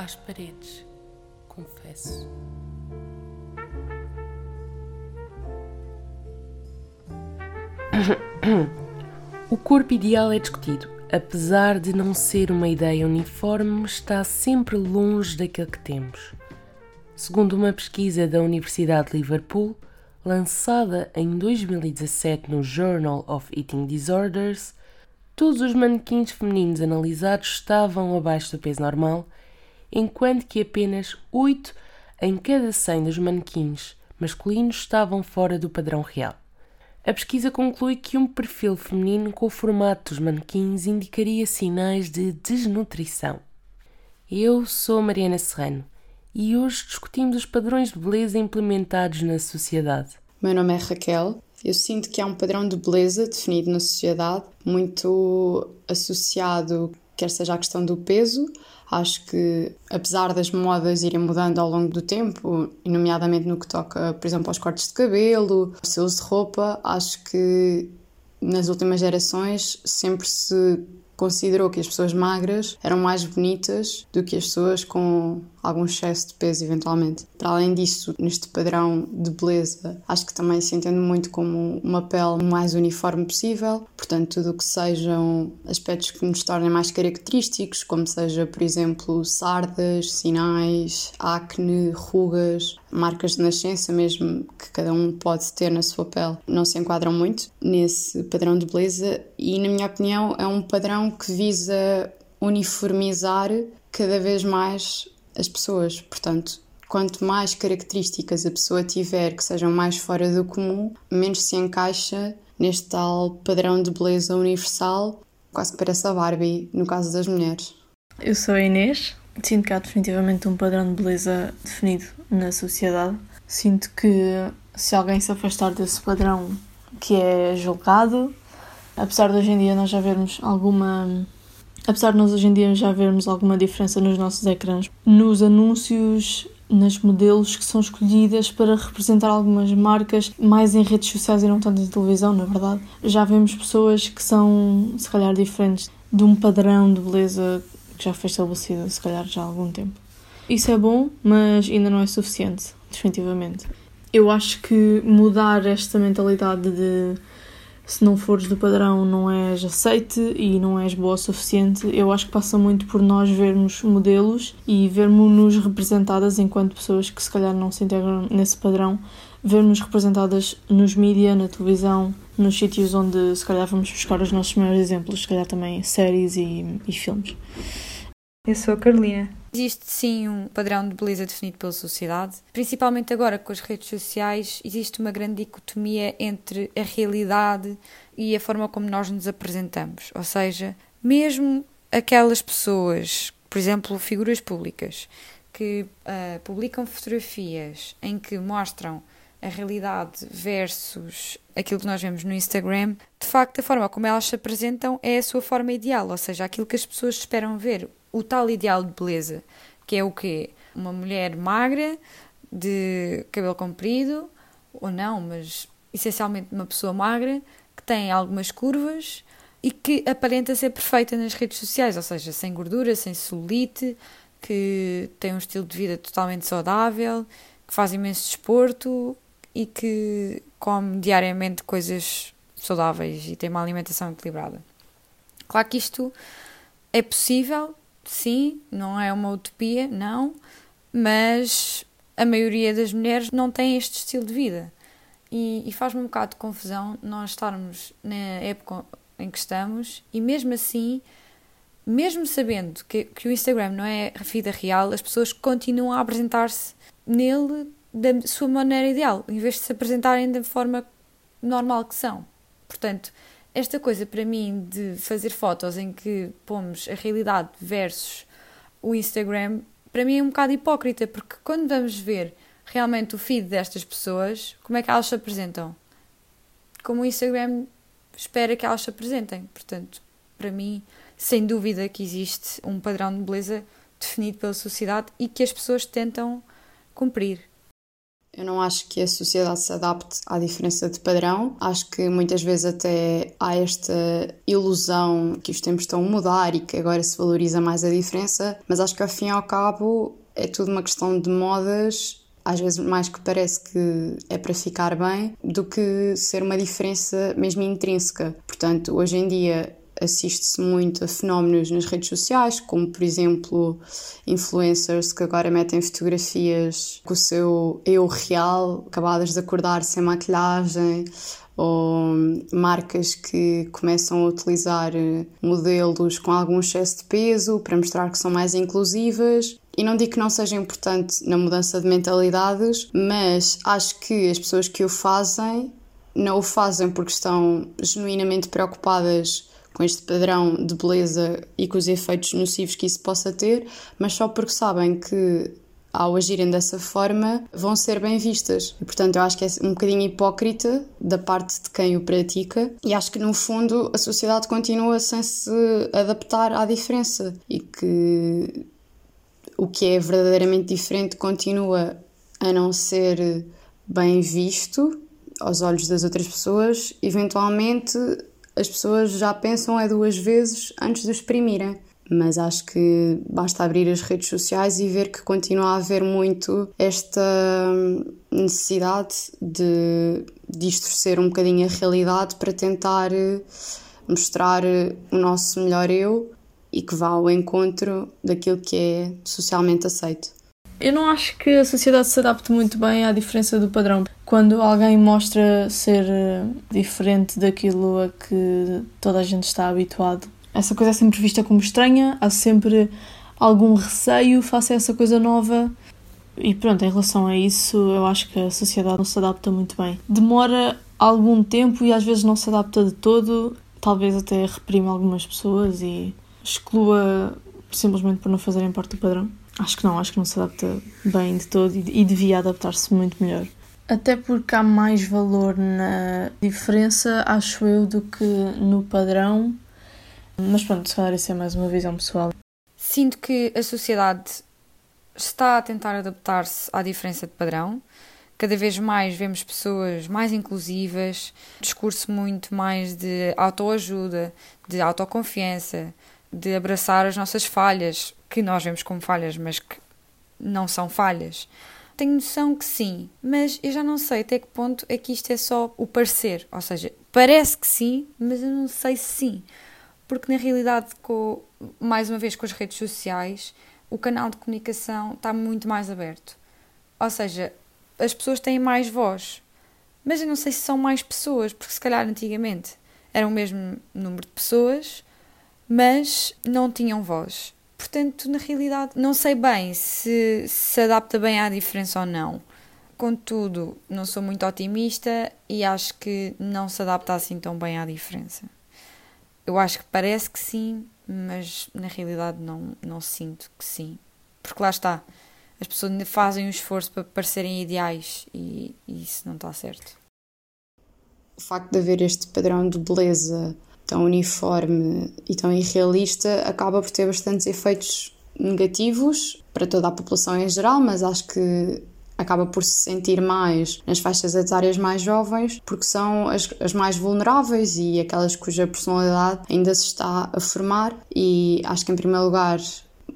às paredes, confesso. O corpo ideal é discutido. Apesar de não ser uma ideia uniforme, está sempre longe daquele que temos. Segundo uma pesquisa da Universidade de Liverpool, lançada em 2017 no Journal of Eating Disorders, todos os manequins femininos analisados estavam abaixo do peso normal, enquanto que apenas 8 em cada 100 dos manequins masculinos estavam fora do padrão real. A pesquisa conclui que um perfil feminino com o formato dos manequins indicaria sinais de desnutrição. Eu sou Mariana Serrano e hoje discutimos os padrões de beleza implementados na sociedade. Meu nome é Raquel. Eu sinto que há um padrão de beleza definido na sociedade, muito associado, quer seja à questão do peso. Acho que, apesar das modas irem mudando ao longo do tempo, nomeadamente no que toca, por exemplo, aos cortes de cabelo, estilos de roupa, acho que nas últimas gerações sempre se considerou que as pessoas magras eram mais bonitas do que as pessoas com algum excesso de peso, eventualmente. Para além disso, neste padrão de beleza, acho que também se entende muito como uma pele mais uniforme possível, portanto, tudo o que sejam aspectos que nos tornem mais característicos, como seja, por exemplo, sardas, sinais, acne, rugas, marcas de nascença mesmo que cada um pode ter na sua pele, não se enquadram muito nesse padrão de beleza e, na minha opinião, é um padrão que visa uniformizar cada vez mais as pessoas. Portanto, quanto mais características a pessoa tiver que sejam mais fora do comum, menos se encaixa neste tal padrão de beleza universal, quase que parece a Barbie no caso das mulheres. Eu sou a Inês, sinto que há definitivamente um padrão de beleza definido na sociedade. Sinto que se alguém se afastar desse padrão que é julgado, apesar de hoje em dia nós já vermos alguma apesar de nós hoje em dia já vermos alguma diferença nos nossos ecrãs, nos anúncios, nas modelos que são escolhidas para representar algumas marcas mais em redes sociais e não tanto em televisão, na verdade, já vemos pessoas que são, se calhar, diferentes de um padrão de beleza que já foi estabelecido, se calhar, já há algum tempo. Isso é bom, mas ainda não é suficiente, definitivamente. Eu acho que mudar esta mentalidade de se não fores do padrão não és aceite e não és boa o suficiente. Eu acho que passa muito por nós vermos modelos e vermos-nos representadas enquanto pessoas que se calhar não se integram nesse padrão, vermos representadas nos mídias, na televisão, nos sítios onde se calhar vamos buscar os nossos maiores exemplos, se calhar também séries e, e filmes. Eu sou a Carolina. Existe sim um padrão de beleza definido pela sociedade. Principalmente agora com as redes sociais, existe uma grande dicotomia entre a realidade e a forma como nós nos apresentamos. Ou seja, mesmo aquelas pessoas, por exemplo, figuras públicas, que uh, publicam fotografias em que mostram a realidade versus aquilo que nós vemos no Instagram, de facto, a forma como elas se apresentam é a sua forma ideal, ou seja, aquilo que as pessoas esperam ver o tal ideal de beleza, que é o quê? Uma mulher magra, de cabelo comprido, ou não, mas essencialmente uma pessoa magra, que tem algumas curvas e que aparenta ser perfeita nas redes sociais, ou seja, sem gordura, sem celulite, que tem um estilo de vida totalmente saudável, que faz imenso desporto e que come diariamente coisas saudáveis e tem uma alimentação equilibrada. Claro que isto é possível, sim, não é uma utopia, não, mas a maioria das mulheres não tem este estilo de vida. E, e faz-me um bocado de confusão nós estarmos na época em que estamos e mesmo assim, mesmo sabendo que, que o Instagram não é a vida real, as pessoas continuam a apresentar-se nele da sua maneira ideal, em vez de se apresentarem da forma normal que são. Portanto, esta coisa para mim de fazer fotos em que pomos a realidade versus o Instagram, para mim é um bocado hipócrita, porque quando vamos ver realmente o feed destas pessoas, como é que elas se apresentam? Como o Instagram espera que elas se apresentem. Portanto, para mim, sem dúvida que existe um padrão de beleza definido pela sociedade e que as pessoas tentam cumprir. Eu não acho que a sociedade se adapte à diferença de padrão. Acho que muitas vezes até há esta ilusão que os tempos estão a mudar e que agora se valoriza mais a diferença, mas acho que ao fim e ao cabo é tudo uma questão de modas às vezes mais que parece que é para ficar bem do que ser uma diferença mesmo intrínseca. Portanto, hoje em dia assiste-se muito a fenómenos nas redes sociais, como por exemplo influencers que agora metem fotografias com o seu eu real, acabadas de acordar sem maquilhagem, ou marcas que começam a utilizar modelos com algum excesso de peso para mostrar que são mais inclusivas. E não digo que não seja importante na mudança de mentalidades, mas acho que as pessoas que o fazem não o fazem porque estão genuinamente preocupadas com este padrão de beleza e com os efeitos nocivos que isso possa ter, mas só porque sabem que ao agirem dessa forma vão ser bem vistas. E, portanto, eu acho que é um bocadinho hipócrita da parte de quem o pratica e acho que no fundo a sociedade continua sem se adaptar à diferença e que o que é verdadeiramente diferente continua a não ser bem visto aos olhos das outras pessoas, eventualmente as pessoas já pensam é duas vezes antes de exprimirem. Mas acho que basta abrir as redes sociais e ver que continua a haver muito esta necessidade de distorcer um bocadinho a realidade para tentar eh, mostrar eh, o nosso melhor eu e que vá ao encontro daquilo que é socialmente aceito. Eu não acho que a sociedade se adapte muito bem à diferença do padrão. Quando alguém mostra ser eh, diferente daquilo a que toda a gente está habituado, essa coisa é sempre vista como estranha, há sempre algum receio face a essa coisa nova. E pronto, em relação a isso, eu acho que a sociedade não se adapta muito bem. Demora algum tempo e às vezes não se adapta de todo, talvez até reprime algumas pessoas e exclua simplesmente por não fazerem parte do padrão. Acho que não, acho que não se adapta bem de todo e, devia adaptar-se muito melhor. Até porque há mais valor na diferença, acho eu, do que no padrão. Mas pronto, se calhar isso é mais uma visão pessoal. Sinto que a sociedade está a tentar adaptar-se à diferença de padrão. Cada vez mais vemos pessoas mais inclusivas, discurso muito mais de autoajuda, de autoconfiança, de abraçar as nossas falhas, que nós vemos como falhas, mas que não são falhas. Tenho noção que sim, mas eu já não sei até que ponto é que isto é só o parecer. Ou seja, parece que sim, mas eu não sei se sim. Porque na realidade, com, mais uma vez com as redes sociais, o canal de comunicação está muito mais aberto. Ou seja, as pessoas têm mais voz. Mas eu não sei se são mais pessoas, porque se calhar antigamente era o mesmo número de pessoas, mas não tinham voz. Portanto, na realidade, não sei bem se se adapta bem à diferença ou não. Contudo, não sou muito otimista e acho que não se adapta assim tão bem à diferença. Eu acho que parece que sim, mas na realidade não, não sinto que sim. Porque lá está, as pessoas fazem um esforço para parecerem ideais e, e isso não está certo. O facto de haver este padrão de beleza tão uniforme e tão irrealista acaba por ter bastantes efeitos negativos para toda a população em geral, mas acho que acaba por se sentir mais nas faixas etárias mais jovens, porque são as, as mais vulneráveis e aquelas cuja personalidade ainda se está a formar. E acho que, em primeiro lugar,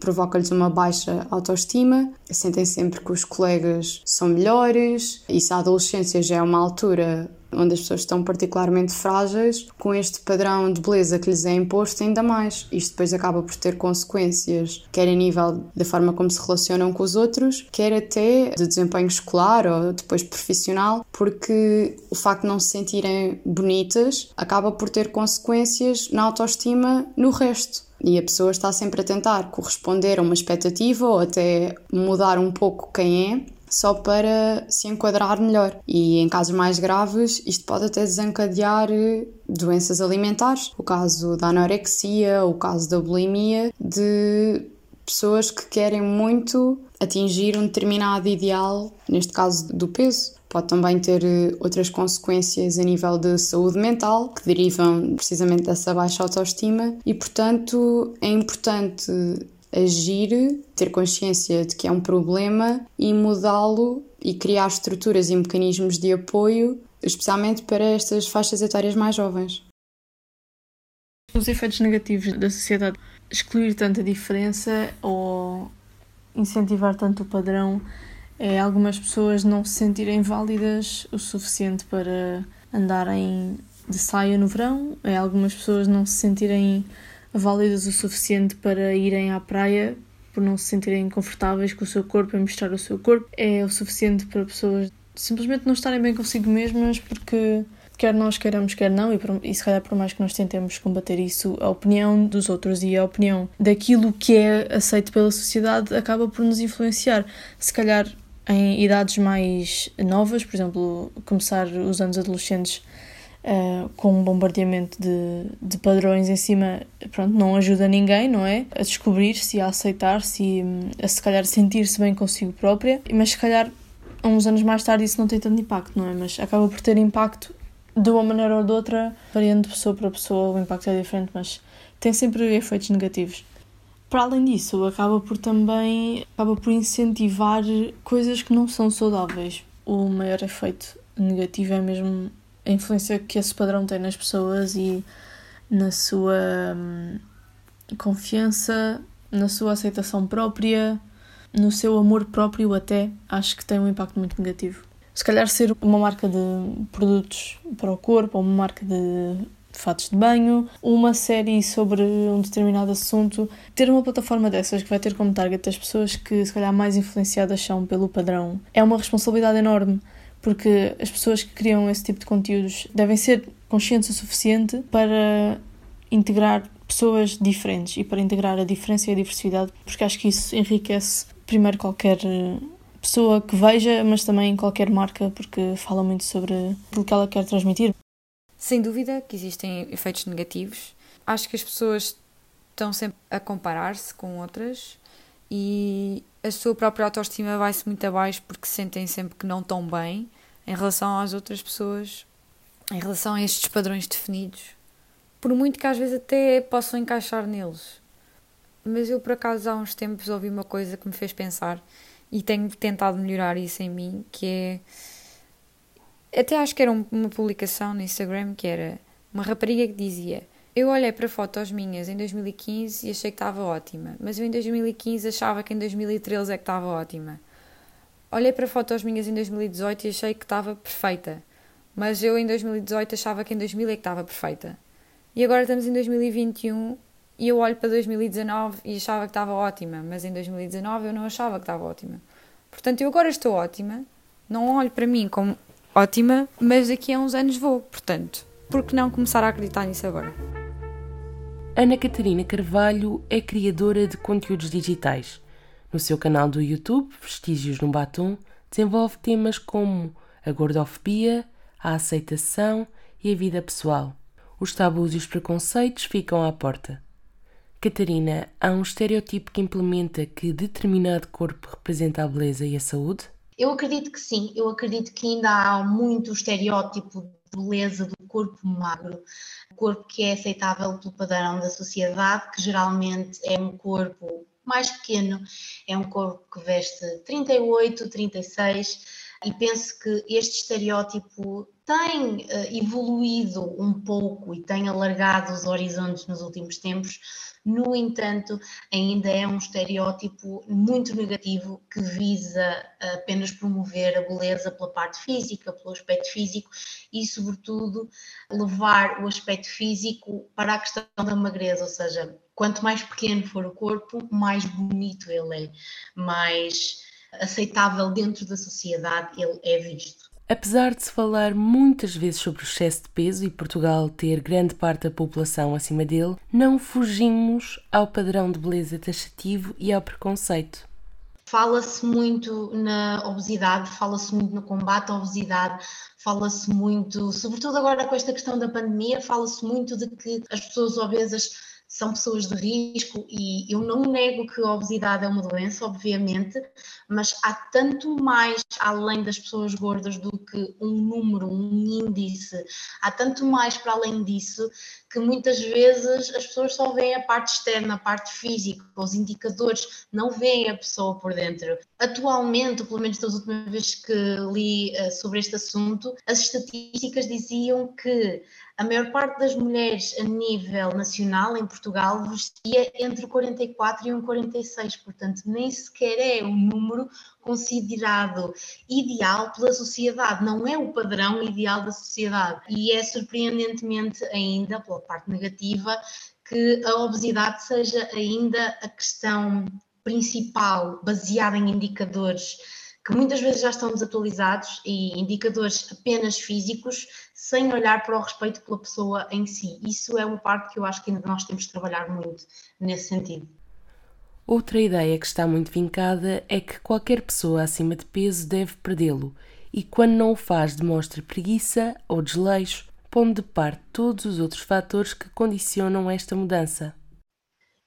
provoca-lhes uma baixa autoestima, sentem sempre que os colegas são melhores, e se a adolescência já é uma altura onde as pessoas estão particularmente frágeis, com este padrão de beleza que lhes é imposto, ainda mais. Isto depois acaba por ter consequências, quer a nível da forma como se relacionam com os outros, quer até de desempenho escolar ou depois profissional, porque o facto de não se sentirem bonitas acaba por ter consequências na autoestima no resto. E a pessoa está sempre a tentar corresponder a uma expectativa ou até mudar um pouco quem é só para se enquadrar melhor. E em casos mais graves, isto pode até desencadear eh, doenças alimentares, o caso da anorexia, o caso da bulimia, de pessoas que querem muito atingir um determinado ideal, neste caso do peso. Pode também ter eh, outras consequências a nível de saúde mental, que derivam precisamente dessa baixa autoestima, e portanto é importante agir, ter consciência de que é um problema e mudá-lo e criar estruturas e mecanismos de apoio, especialmente para estas faixas etárias mais jovens. Os efeitos negativos da sociedade, excluir tanta diferença ou incentivar tanto o padrão, é algumas pessoas não se sentirem válidas o suficiente para andarem de saia no verão, é algumas pessoas não se sentirem válidas o suficiente para irem à praia por não se sentirem confortáveis com o seu corpo e mostrar o seu corpo, é o suficiente para pessoas simplesmente não estarem bem consigo mesmas porque quer nós queiramos, quer não, e, por, e se calhar por mais que nós tentemos combater isso, a opinião dos outros e a opinião daquilo que é aceito pela sociedade acaba por nos influenciar. Se calhar em idades mais novas, por exemplo, começar os anos adolescentes uh, com um bombardeamento de, de padrões em cima, pronto, não ajuda ninguém, não é? A descobrir-se, a aceitar-se, a se calhar sentir-se bem consigo própria, mas se calhar uns anos mais tarde isso não tem tanto impacto, não é? Mas acaba por ter impacto de uma maneira ou de outra, variando de pessoa para pessoa, o impacto é diferente, mas tem sempre efeitos negativos. Para além disso, acaba por também acaba por incentivar coisas que não são saudáveis. O maior efeito negativo é mesmo a influência que esse padrão tem nas pessoas e na sua hum, confiança, na sua aceitação própria, no seu amor próprio até, acho que tem um impacto muito negativo. Se calhar ser uma marca de produtos para o corpo, ou uma marca de fatos de banho, uma série sobre um determinado assunto, ter uma plataforma dessas que vai ter como target as pessoas que se calhar mais influenciadas são pelo padrão, é uma responsabilidade enorme porque as pessoas que criam esse tipo de conteúdos devem ser conscientes o suficiente para integrar pessoas diferentes e para integrar a diferença e a diversidade, porque acho que isso enriquece primeiro qualquer eh, pessoa que veja, mas também qualquer marca, porque fala muito sobre aquilo que ela quer transmitir. Sem dúvida que existem efeitos negativos. Acho que as pessoas estão sempre a comparar-se com outras e a sua própria autoestima vai-se muito abaixo porque sentem sempre que não estão bem em relação às outras pessoas, em relação a estes padrões definidos. Por muito que às vezes até possam encaixar neles. Mas eu, por acaso, há uns tempos ouvi uma coisa que me fez pensar e tenho tentado melhorar isso em mim, que é. Até acho que era uma publicação no Instagram que era uma rapariga que dizia eu olhei para fotos minhas em 2015 e achei que estava ótima, mas eu em 2015 achava que em 2013 é que estava ótima. Olhei para fotos minhas em 2018 e achei que estava perfeita, mas eu em 2018 achava que em 2000 é que estava perfeita. E agora estamos em 2021 e eu olho para 2019 e achava que estava ótima, mas em 2019 eu não achava que estava ótima. Portanto, eu agora estou ótima, não olho para mim como ótima, mas daqui a uns anos vou. Portanto, por que não começar a acreditar nisso agora? Ana Catarina Carvalho é criadora de conteúdos digitais. No seu canal do YouTube, Vestígios no Batom, desenvolve temas como a gordofobia, a aceitação e a vida pessoal. Os tabus e os preconceitos ficam à porta. Catarina, há um estereotipo que implementa que determinado corpo representa a beleza e a saúde? Eu acredito que sim, eu acredito que ainda há muito estereótipo beleza do corpo magro, corpo que é aceitável pelo padrão da sociedade, que geralmente é um corpo mais pequeno, é um corpo que veste 38, 36 e penso que este estereótipo tem uh, evoluído um pouco e tem alargado os horizontes nos últimos tempos, no entanto, ainda é um estereótipo muito negativo que visa apenas promover a beleza pela parte física, pelo aspecto físico e, sobretudo, levar o aspecto físico para a questão da magreza, ou seja, quanto mais pequeno for o corpo, mais bonito ele é, mais aceitável dentro da sociedade ele é visto. Apesar de se falar muitas vezes sobre o excesso de peso e Portugal ter grande parte da população acima dele, não fugimos ao padrão de beleza taxativo e ao preconceito. Fala-se muito na obesidade, fala-se muito no combate à obesidade, fala-se muito, sobretudo agora com esta questão da pandemia, fala-se muito de que as pessoas obesas são pessoas de risco e eu não nego que a obesidade é uma doença, obviamente, mas há tanto mais além das pessoas gordas do que um número, um índice, há tanto mais para além disso que muitas vezes as pessoas só veem a parte externa, a parte física, os indicadores, não veem a pessoa por dentro. Atualmente, pelo menos das últimas vezes que li uh, sobre este assunto, as estatísticas diziam que a maior parte das mulheres a nível nacional em Portugal vestia entre 44 e um 46, portanto nem sequer é um número considerado ideal pela sociedade, não é o padrão ideal da sociedade. E é surpreendentemente ainda, pela parte negativa, que a obesidade seja ainda a questão principal, baseada em indicadores que muitas vezes já estão desatualizados e indicadores apenas físicos, sem olhar para o respeito pela pessoa em si. Isso é uma parte que eu acho que ainda nós temos de trabalhar muito nesse sentido. Outra ideia que está muito vincada é que qualquer pessoa acima de peso deve perdê-lo e, quando não o faz, demonstra preguiça ou desleixo, pondo de parte todos os outros fatores que condicionam esta mudança.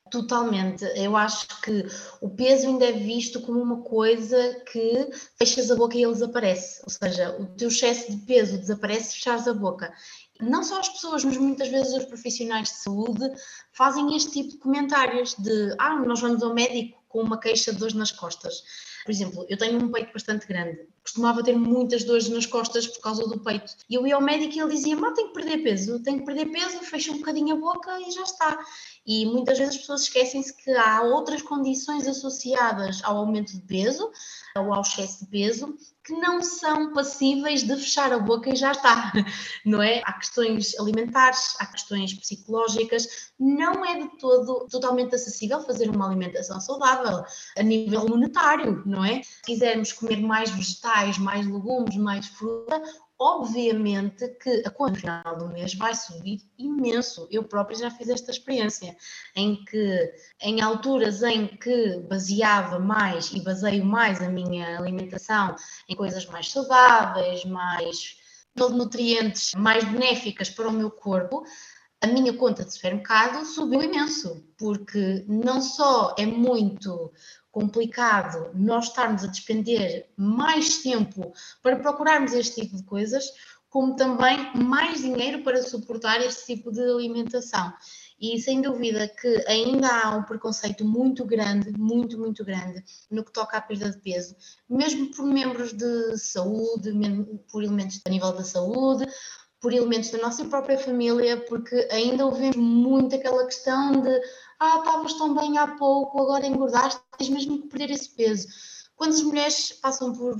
Totalmente. Eu acho que o peso ainda é visto como uma coisa que fechas a boca e ele desaparece. Ou seja, o teu excesso de peso desaparece se fechares a boca. Não só as pessoas, mas muitas vezes os profissionais de saúde fazem este tipo de comentários de ah, nós vamos ao médico com uma queixa de dores nas costas. Por exemplo, eu tenho um peito bastante grande, costumava ter muitas dores nas costas por causa do peito. E eu ia ao médico e ele dizia: Mas tenho que perder peso, tenho que perder peso, fecha um bocadinho a boca e já está. E muitas vezes as pessoas esquecem-se que há outras condições associadas ao aumento de peso ou ao excesso de peso que não são passíveis de fechar a boca e já está, não é? Há questões alimentares, há questões psicológicas, não é de todo totalmente acessível fazer uma alimentação saudável a nível monetário, não é? Se quisermos comer mais vegetais, mais legumes, mais fruta, obviamente que a conta final do mês vai subir imenso. Eu própria já fiz esta experiência, em que em alturas em que baseava mais e baseio mais a minha alimentação em coisas mais saudáveis, mais de nutrientes mais benéficas para o meu corpo, a minha conta de supermercado subiu imenso, porque não só é muito complicado nós estarmos a despender mais tempo para procurarmos este tipo de coisas, como também mais dinheiro para suportar este tipo de alimentação. E sem dúvida que ainda há um preconceito muito grande, muito, muito grande, no que toca à perda de peso, mesmo por membros de saúde, por elementos a nível da saúde, por elementos da nossa própria família, porque ainda ouvimos muito aquela questão de ah, estavas tão bem há pouco, agora engordaste, tens mesmo que perder esse peso. Quando as mulheres passam por,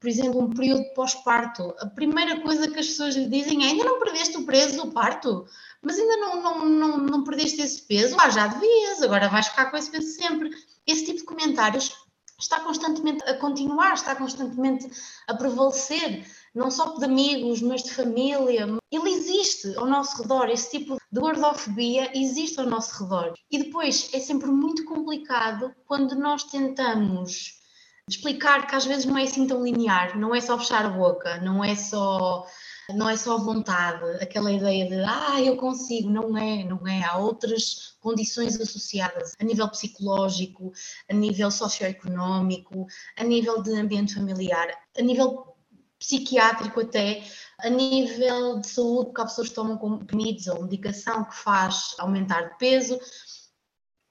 por exemplo, um período pós-parto, a primeira coisa que as pessoas lhe dizem é ainda não perdeste o peso do parto, mas ainda não, não, não, não perdeste esse peso, ah, já devias, agora vais ficar com esse peso sempre. Esse tipo de comentários está constantemente a continuar, está constantemente a prevalecer não só de amigos, mas de família. Ele existe ao nosso redor, esse tipo de gordofobia existe ao nosso redor. E depois é sempre muito complicado quando nós tentamos explicar que às vezes não é assim tão linear, não é só fechar a boca, não é só não é só vontade, aquela ideia de ah, eu consigo, não é, não é, há outras condições associadas a nível psicológico, a nível socioeconómico, a nível de ambiente familiar, a nível psiquiátrico até, a nível de saúde, porque há pessoas que tomam comprimidos ou medicação que faz aumentar de peso.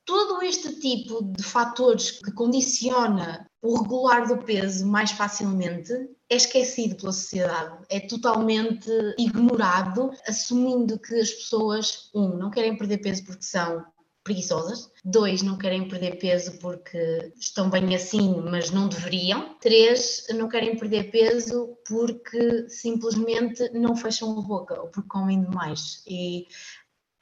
Todo este tipo de fatores que condiciona o regular do peso mais facilmente é esquecido pela sociedade, é totalmente ignorado, assumindo que as pessoas, um, não querem perder peso porque são preguiçosas. Dois, não querem perder peso porque estão bem assim, mas não deveriam. Três, não querem perder peso porque simplesmente não fecham a boca ou porque comem demais. E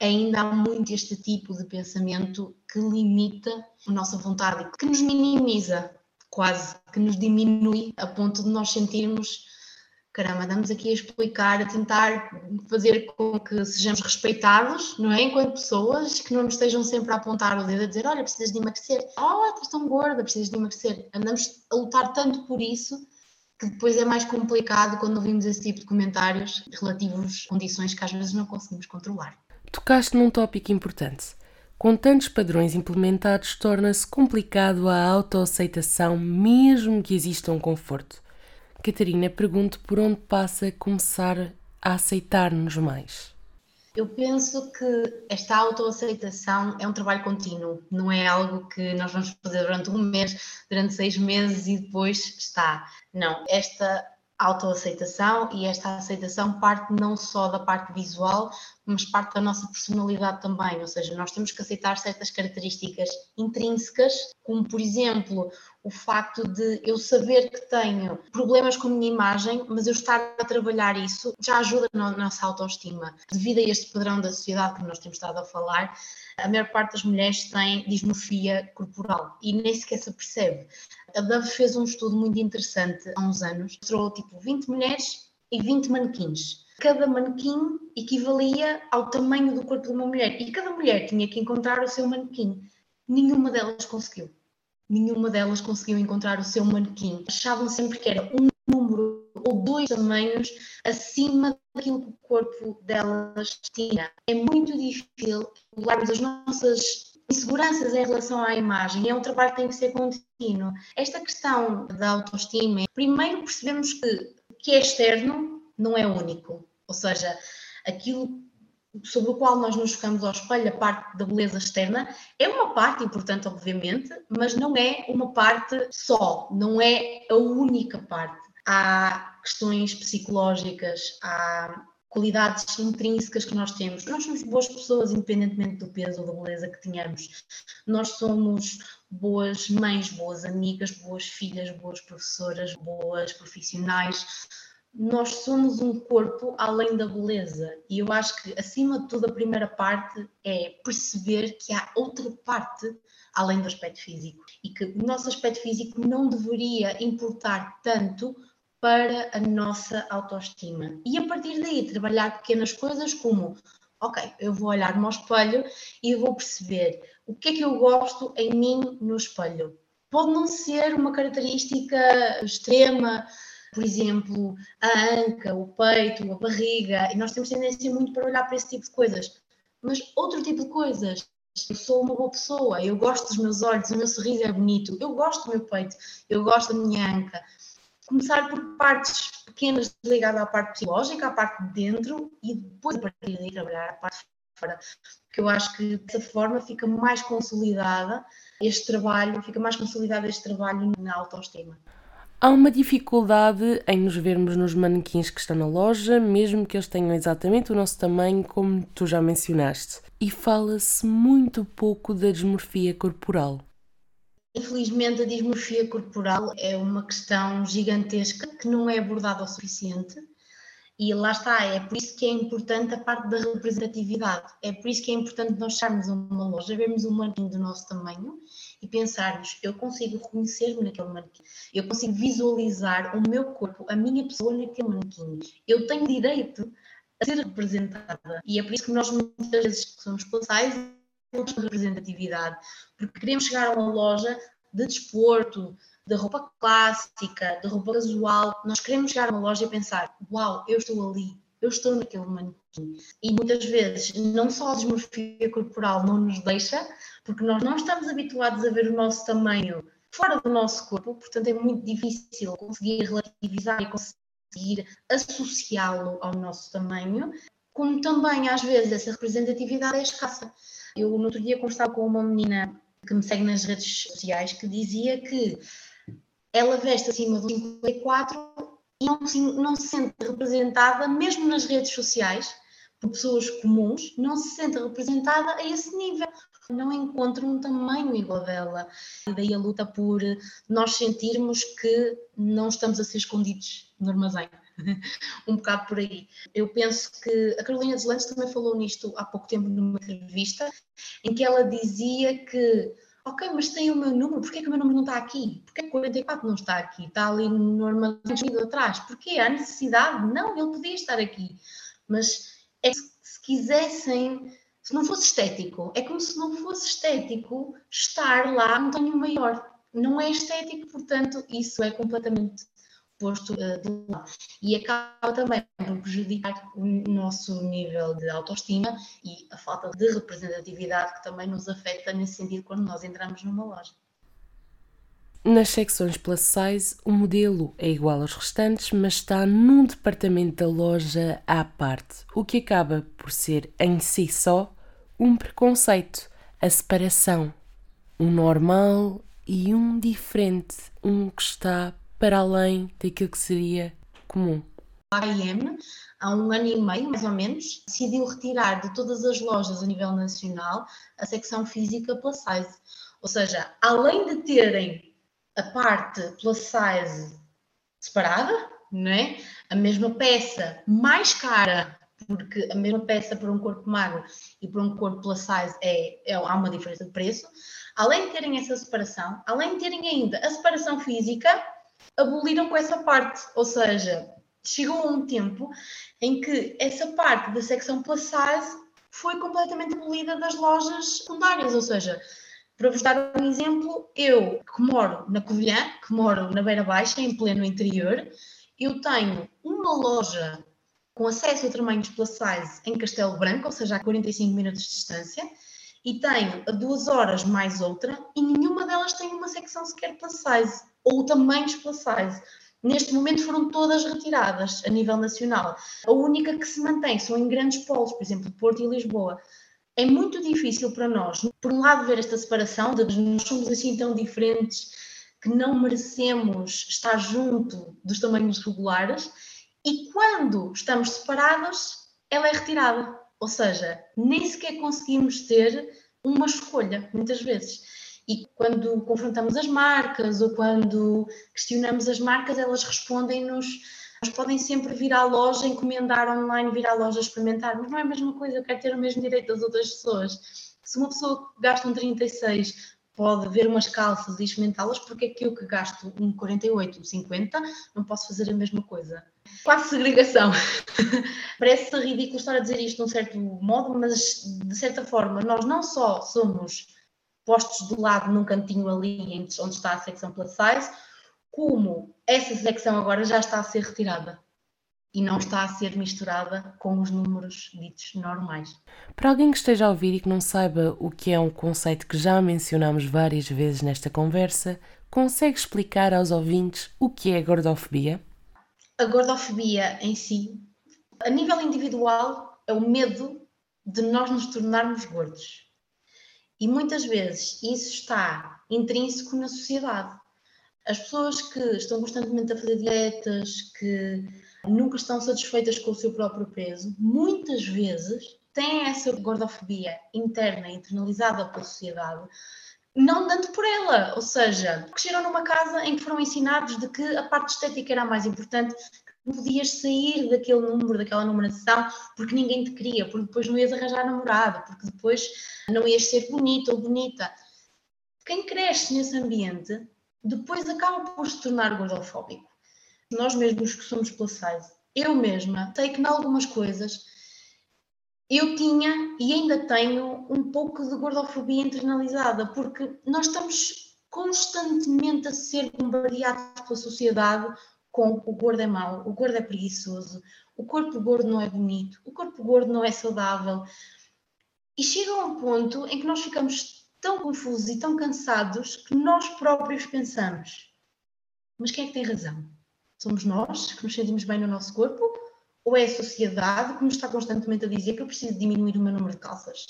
ainda há muito este tipo de pensamento que limita a nossa vontade, que nos minimiza quase, que nos diminui a ponto de nós sentirmos caramba, andamos aqui a explicar, a tentar fazer com que sejamos respeitados, não é? Enquanto pessoas, que não nos estejam sempre a apontar o dedo a dizer, olha, precisas de emagrecer, oh, estás tão gorda, precisas de emagrecer. Andamos a lutar tanto por isso que depois é mais complicado quando ouvimos esse tipo de comentários relativos a condições que às vezes não conseguimos controlar. Tocaste num tópico importante. Com tantos padrões implementados, torna-se complicado a autoaceitação, mesmo que exista um conforto. Catarina, pergunto por onde passa começar a aceitar-nos mais. Eu penso que esta autoaceitação é um trabalho contínuo, não é algo que nós vamos fazer durante um mês, durante seis meses e depois está. Não, esta autoaceitação e esta aceitação parte não só da parte visual, mas parte da nossa personalidade também, ou seja, nós temos que aceitar certas características intrínsecas, como por exemplo o facto de eu saber que tenho problemas com a minha imagem, mas eu estar a trabalhar isso já ajuda na nossa autoestima. Devido a este padrão da sociedade que nós temos estado a falar, a maior parte das mulheres tem dismorfia corporal e nem sequer se percebe. A Dove fez um estudo muito interessante há uns anos, mostrou tipo 20 mulheres e 20 manequins. Cada manequim equivalia ao tamanho do corpo de uma mulher e cada mulher tinha que encontrar o seu manequim. Nenhuma delas conseguiu. Nenhuma delas conseguiu encontrar o seu manequim. Achavam sempre que era um número ou dois tamanhos acima daquilo que o corpo delas tinha. É muito difícil regularmos as nossas inseguranças em relação à imagem. É um trabalho que tem que ser contínuo. Esta questão da autoestima, primeiro percebemos que o que é externo não é único. Ou seja, aquilo sobre o qual nós nos focamos ao espelho, a parte da beleza externa, é uma parte importante, obviamente, mas não é uma parte só, não é a única parte. Há questões psicológicas, há qualidades intrínsecas que nós temos. Nós somos boas pessoas, independentemente do peso ou da beleza que tenhamos. Nós somos boas mães, boas amigas, boas filhas, boas professoras, boas profissionais nós somos um corpo além da beleza. E eu acho que, acima de tudo, a primeira parte é perceber que há outra parte além do aspecto físico. E que o nosso aspecto físico não deveria importar tanto para a nossa autoestima. E a partir daí, trabalhar pequenas coisas como. Ok, eu vou olhar no espelho e vou perceber o que é que eu gosto em mim no espelho. Pode não ser uma característica extrema, por exemplo, a anca, o peito, a barriga, e nós temos tendência muito para olhar para esse tipo de coisas. Mas outro tipo de coisas, eu sou uma boa pessoa, eu gosto dos meus olhos, o meu sorriso é bonito, eu gosto do meu peito, eu gosto da minha anca. Começar por partes pequenas ligadas à parte psicológica, à parte de dentro, e depois a partir daí trabalhar a parte de fora. Porque eu acho que dessa forma fica mais consolidada este trabalho, fica mais consolidado este trabalho na autoestima. Há uma dificuldade em nos vermos nos manequins que estão na loja, mesmo que eles tenham exatamente o nosso tamanho, como tu já mencionaste. E fala-se muito pouco da dismorfia corporal. Infelizmente, a dismorfia corporal é uma questão gigantesca que não é abordada o suficiente. E lá está, é por isso que é importante a parte da representatividade. É por isso que é importante nós chegarmos a uma loja, vermos um manequim do nosso tamanho e pensarmos, eu consigo reconhecer-me naquele manequim, eu consigo visualizar o meu corpo, a minha pessoa naquele manequim. Eu tenho direito a ser representada. E é por isso que nós muitas vezes somos passais de representatividade, porque queremos chegar a uma loja de desporto, de roupa clássica, de roupa casual. Nós queremos chegar a uma loja e pensar: Uau, eu estou ali, eu estou naquele manequim. E muitas vezes, não só a desmorfia corporal não nos deixa, porque nós não estamos habituados a ver o nosso tamanho fora do nosso corpo, portanto é muito difícil conseguir relativizar e conseguir associá-lo ao nosso tamanho, como também às vezes essa representatividade é escassa. Eu no outro dia conversava com uma menina que me segue nas redes sociais que dizia que ela veste acima do 54 e não se, não se sente representada, mesmo nas redes sociais, por pessoas comuns, não se sente representada a esse nível. Não encontra um tamanho igual dela. E daí a luta por nós sentirmos que não estamos a ser escondidos no armazém. um bocado por aí. Eu penso que a Carolina Deslandes também falou nisto há pouco tempo numa entrevista, em que ela dizia que ok, mas tem o meu número, porquê que o meu número não está aqui? Porquê que 44 não está aqui? Está ali no armazém atrás. Porquê? Há necessidade? Não, ele podia estar aqui. Mas é que se quisessem, se não fosse estético, é como se não fosse estético estar lá no tamanho maior. Não é estético, portanto, isso é completamente posto uh, de lado. E acaba também por prejudicar o nosso nível de autoestima e a falta de representatividade que também nos afeta nesse sentido quando nós entramos numa loja. Nas secções plus size, o modelo é igual aos restantes, mas está num departamento da loja à parte, o que acaba por ser em si só um preconceito, a separação, um normal e um diferente, um que está para além daquilo que seria comum. A H&M, há um ano e meio, mais ou menos, decidiu retirar de todas as lojas a nível nacional a secção física plus size. Ou seja, além de terem a parte plus size separada, não é? A mesma peça mais cara, porque a mesma peça para um corpo magro e para um corpo plus size é, é, há uma diferença de preço. Além de terem essa separação, além de terem ainda a separação física, aboliram com essa parte, ou seja, chegou um tempo em que essa parte da secção plus size foi completamente abolida das lojas secundárias, ou seja, para vos dar um exemplo, eu que moro na Covilhã, que moro na Beira Baixa, em pleno interior, eu tenho uma loja com acesso a tamanhos plus size em Castelo Branco, ou seja, a 45 minutos de distância, e tenho a duas horas mais outra, e nenhuma delas tem uma secção sequer plus size, ou tamanhos plus size. Neste momento foram todas retiradas a nível nacional. A única que se mantém são em grandes polos, por exemplo, Porto e Lisboa é muito difícil para nós, por um lado, ver esta separação de nós somos assim tão diferentes que não merecemos estar junto dos tamanhos regulares e quando estamos separados, ela é retirada. Ou seja, nem sequer conseguimos ter uma escolha, muitas vezes. E quando confrontamos as marcas ou quando questionamos as marcas, elas respondem-nos mas podem sempre vir à loja, encomendar online, vir à loja experimentar, mas não é a mesma coisa, eu quero ter o mesmo direito das outras pessoas. Se uma pessoa gasta um 36 pode ver umas calças e experimentá-las, porque é que eu que gasto um 48, um 50, não posso fazer a mesma coisa? Quase segregação. Parece ridículo estar a dizer isto de um certo modo, mas de certa forma nós não só somos postos de lado num cantinho ali onde está a secção plus size, como essa secção agora já está a ser retirada e não está a ser misturada com os números ditos normais. Para alguém que esteja a ouvir e que não saiba o que é um conceito que já mencionamos várias vezes nesta conversa, consegue explicar aos ouvintes o que é a gordofobia? A gordofobia em si, a nível individual, é o medo de nós nos tornarmos gordos. E muitas vezes isso está intrínseco na sociedade. As pessoas que estão constantemente a fazer dietas, que nunca estão satisfeitas com o seu próprio peso, muitas vezes têm essa gordofobia interna, internalizada pela sociedade, não dando por ela, ou seja, cresceram numa casa em que foram ensinados de que a parte estética era a mais importante, não podias sair daquele número, daquela numeração, porque ninguém te queria, porque depois não ias arranjar namorado, porque depois não ias ser bonita ou bonita. Quem cresce nesse ambiente depois acaba por se tornar gordofóbico. Nós mesmos que somos plus size, eu mesma sei que em algumas coisas eu tinha e ainda tenho um pouco de gordofobia internalizada, porque nós estamos constantemente a ser bombardeados pela sociedade com o gordo é mau, o gordo é preguiçoso, o corpo gordo não é bonito, o corpo gordo não é saudável. E chega a um ponto em que nós ficamos tão confusos e tão cansados que nós próprios pensamos: mas quem é que tem razão? Somos nós que nos sentimos bem no nosso corpo? Ou é a sociedade que nos está constantemente a dizer que eu preciso diminuir o meu número de calças?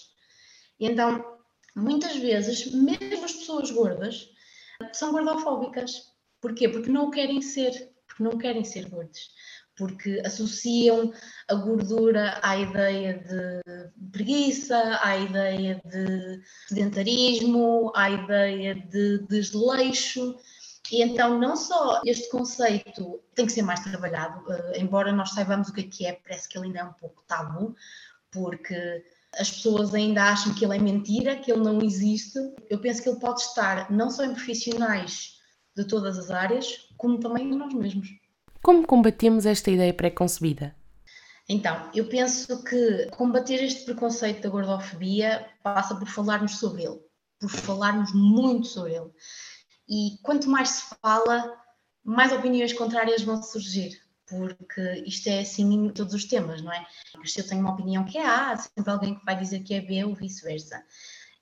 E então, muitas vezes, mesmo as pessoas gordas são gordofóbicas. Porquê? Porque não querem ser, não querem ser gordos porque associam a gordura à ideia de preguiça, à ideia de sedentarismo, à ideia de desleixo. E então, não só este conceito tem que ser mais trabalhado, uh, embora nós saibamos o que é que é, parece que ele ainda é um pouco tabu, porque as pessoas ainda acham que ele é mentira, que ele não existe. Eu penso que ele pode estar não só em profissionais de todas as áreas, como também nós mesmos. Como combatemos esta ideia pré-concebida? Então, eu penso que combater este preconceito da gordofobia passa por falarmos sobre ele, por falarmos muito sobre ele. E quanto mais se fala, mais opiniões contrárias vão surgir, porque isto é assim em todos os temas, não é? Se eu tenho uma opinião que é A, há sempre alguém que vai dizer que é B ou vice-versa.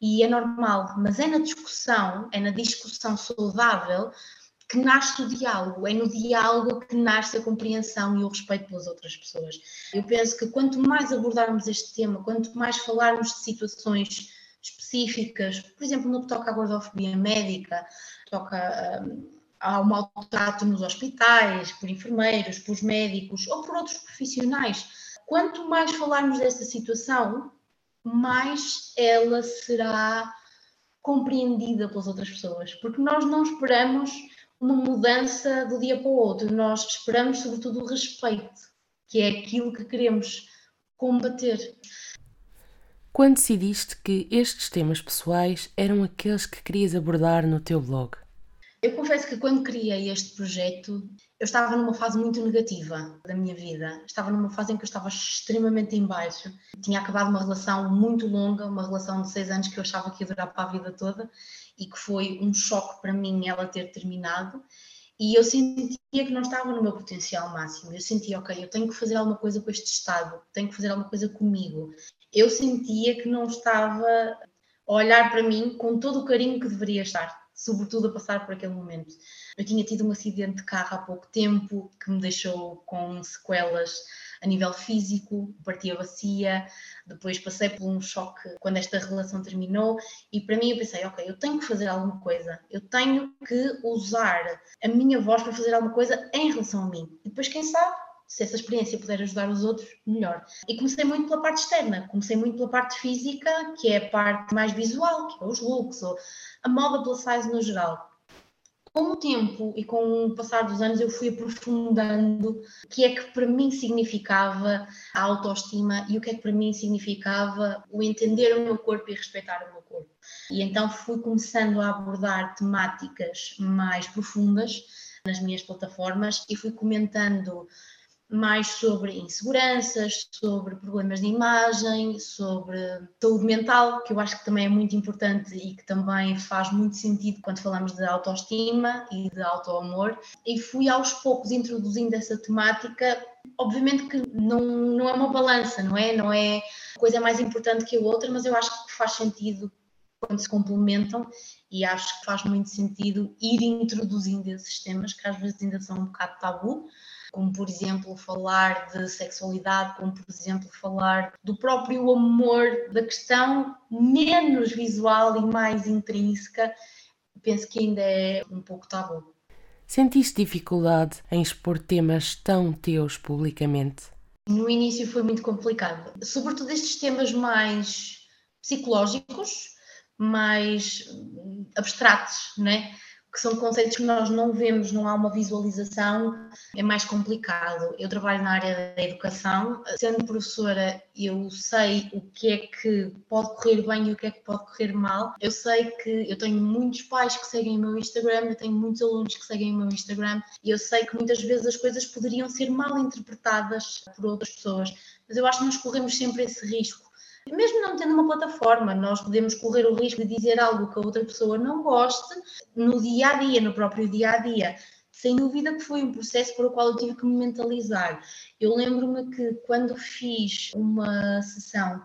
E é normal, mas é na discussão, é na discussão saudável que nasce o diálogo, é no diálogo que nasce a compreensão e o respeito pelas outras pessoas. Eu penso que quanto mais abordarmos este tema, quanto mais falarmos de situações específicas, por exemplo, no que toca à gordofobia médica, toca um, ao maltrato nos hospitais, por enfermeiros, por médicos ou por outros profissionais. Quanto mais falarmos dessa situação, mais ela será compreendida pelas outras pessoas, porque nós não esperamos uma mudança do dia para o outro, nós esperamos sobretudo o respeito, que é aquilo que queremos combater. Quando decidiste que estes temas pessoais eram aqueles que querias abordar no teu blog? Eu confesso que quando criei este projeto, eu estava numa fase muito negativa da minha vida. Estava numa fase em que eu estava extremamente em baixo. Tinha acabado uma relação muito longa, uma relação de seis anos que eu achava que ia durar para a vida toda e que foi um choque para mim ela ter terminado. E eu sentia que não estava no meu potencial máximo. Eu sentia, ok, eu tenho que fazer alguma coisa com este estado, tenho que fazer alguma coisa comigo. Eu sentia que não estava a olhar para mim com todo o carinho que deveria estar sobretudo a passar por aquele momento. Eu tinha tido um acidente de carro há pouco tempo que me deixou com sequelas a nível físico, parti a bacia, depois passei por um choque quando esta relação terminou e para mim eu pensei, ok, eu tenho que fazer alguma coisa, eu tenho que usar a minha voz para fazer alguma coisa em relação a mim. E depois, quem sabe, se essa experiência puder ajudar os outros, melhor. E comecei muito pela parte externa, comecei muito pela parte física, que é a parte mais visual, que é os looks, ou a moda plus size no geral. Com o tempo e com o passar dos anos, eu fui aprofundando o que é que para mim significava a autoestima e o que é que para mim significava o entender o meu corpo e respeitar o meu corpo. E então fui começando a abordar temáticas mais profundas nas minhas plataformas e fui comentando mais sobre inseguranças, sobre problemas de imagem, sobre saúde mental, que eu acho que também é muito importante e que também faz muito sentido quando falamos de autoestima e de autoamor. E fui aos poucos introduzindo essa temática. Obviamente que não, não é uma balança, não é? Não é coisa mais importante que a outra, mas eu acho que faz sentido quando se complementam e acho que faz muito sentido ir introduzindo esses temas que às vezes ainda são um bocado tabu, como por exemplo falar de sexualidade, como por exemplo falar do próprio amor, da questão menos visual e mais intrínseca, penso que ainda é um pouco tabu. Sentiste dificuldade em expor temas tão teus publicamente? No início foi muito complicado, sobretudo estes temas mais psicológicos, mais abstratos, né? Que são conceitos que nós não vemos, não há uma visualização, é mais complicado. Eu trabalho na área da educação, sendo professora, eu sei o que é que pode correr bem e o que é que pode correr mal. Eu sei que eu tenho muitos pais que seguem o meu Instagram, eu tenho muitos alunos que seguem o meu Instagram e eu sei que muitas vezes as coisas poderiam ser mal interpretadas por outras pessoas, mas eu acho que nós corremos sempre esse risco mesmo não tendo uma plataforma, nós podemos correr o risco de dizer algo que a outra pessoa não goste no dia a dia, no próprio dia a dia. Sem dúvida que foi um processo para o qual eu tive que me mentalizar. Eu lembro-me que quando fiz uma sessão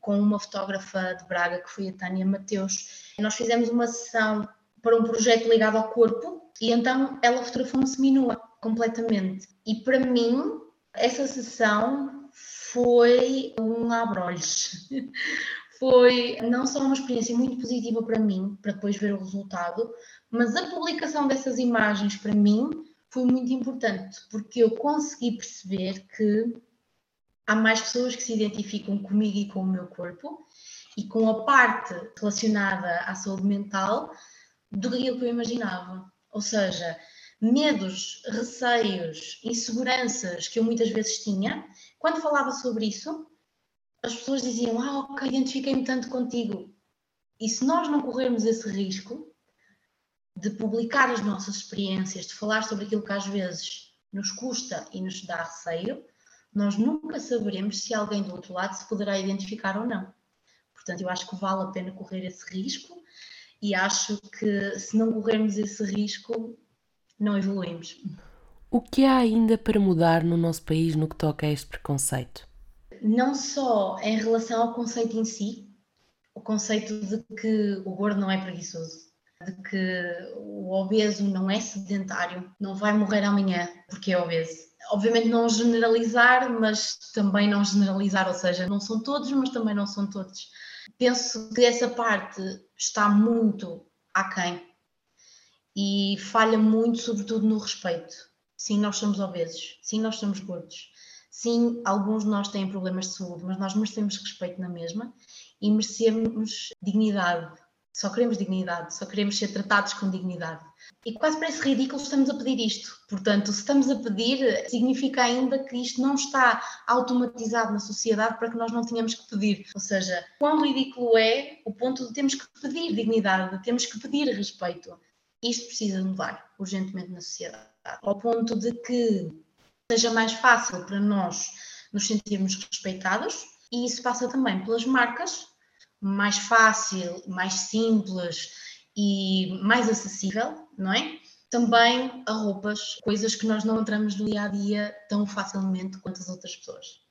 com uma fotógrafa de Braga, que foi a Tânia Mateus, nós fizemos uma sessão para um projeto ligado ao corpo e então ela fotografou-me seminua completamente. E para mim, essa sessão foi um abrolhos. foi não só uma experiência muito positiva para mim, para depois ver o resultado, mas a publicação dessas imagens para mim foi muito importante, porque eu consegui perceber que há mais pessoas que se identificam comigo e com o meu corpo e com a parte relacionada à saúde mental do que eu imaginava. Ou seja, medos, receios, inseguranças que eu muitas vezes tinha, quando falava sobre isso, as pessoas diziam: Ah, ok, identifiquei-me tanto contigo. E se nós não corrermos esse risco de publicar as nossas experiências, de falar sobre aquilo que às vezes nos custa e nos dá receio, nós nunca saberemos se alguém do outro lado se poderá identificar ou não. Portanto, eu acho que vale a pena correr esse risco e acho que se não corrermos esse risco, não evoluímos. O que há ainda para mudar no nosso país no que toca a este preconceito? Não só em relação ao conceito em si, o conceito de que o gordo não é preguiçoso, de que o obeso não é sedentário, não vai morrer amanhã porque é obeso. Obviamente não generalizar, mas também não generalizar, ou seja, não são todos, mas também não são todos. Penso que essa parte está muito aquém e falha muito, sobretudo no respeito. Sim, nós somos obesos, sim, nós somos gordos, sim, alguns de nós têm problemas de saúde, mas nós merecemos respeito na mesma e merecemos dignidade. Só queremos dignidade, só queremos ser tratados com dignidade. E quase parece ridículo estamos a pedir isto. Portanto, se estamos a pedir, significa ainda que isto não está automatizado na sociedade para que nós não tenhamos que pedir. Ou seja, quão ridículo é o ponto de termos que pedir dignidade, de termos que pedir respeito. Isto precisa mudar urgentemente na sociedade. Ao ponto de que seja mais fácil para nós nos sentirmos respeitados, e isso passa também pelas marcas, mais fácil, mais simples e mais acessível, não é? Também a roupas, coisas que nós não entramos no dia a dia tão facilmente quanto as outras pessoas.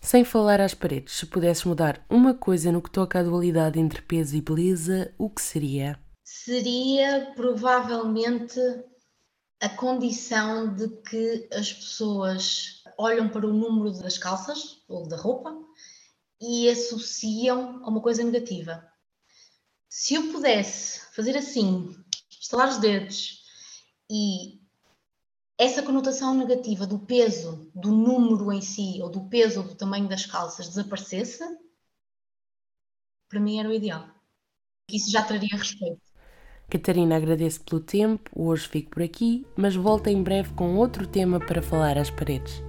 Sem falar às paredes, se pudesses mudar uma coisa no que toca à dualidade entre peso e beleza, o que seria? Seria provavelmente a condição de que as pessoas olham para o número das calças ou da roupa e associam a uma coisa negativa. Se eu pudesse fazer assim, estalar os dedos e essa conotação negativa do peso, do número em si, ou do peso do tamanho das calças desaparecesse, para mim era o ideal. Isso já traria respeito. Catarina, agradeço pelo tempo, hoje fico por aqui, mas volto em breve com outro tema para falar às paredes.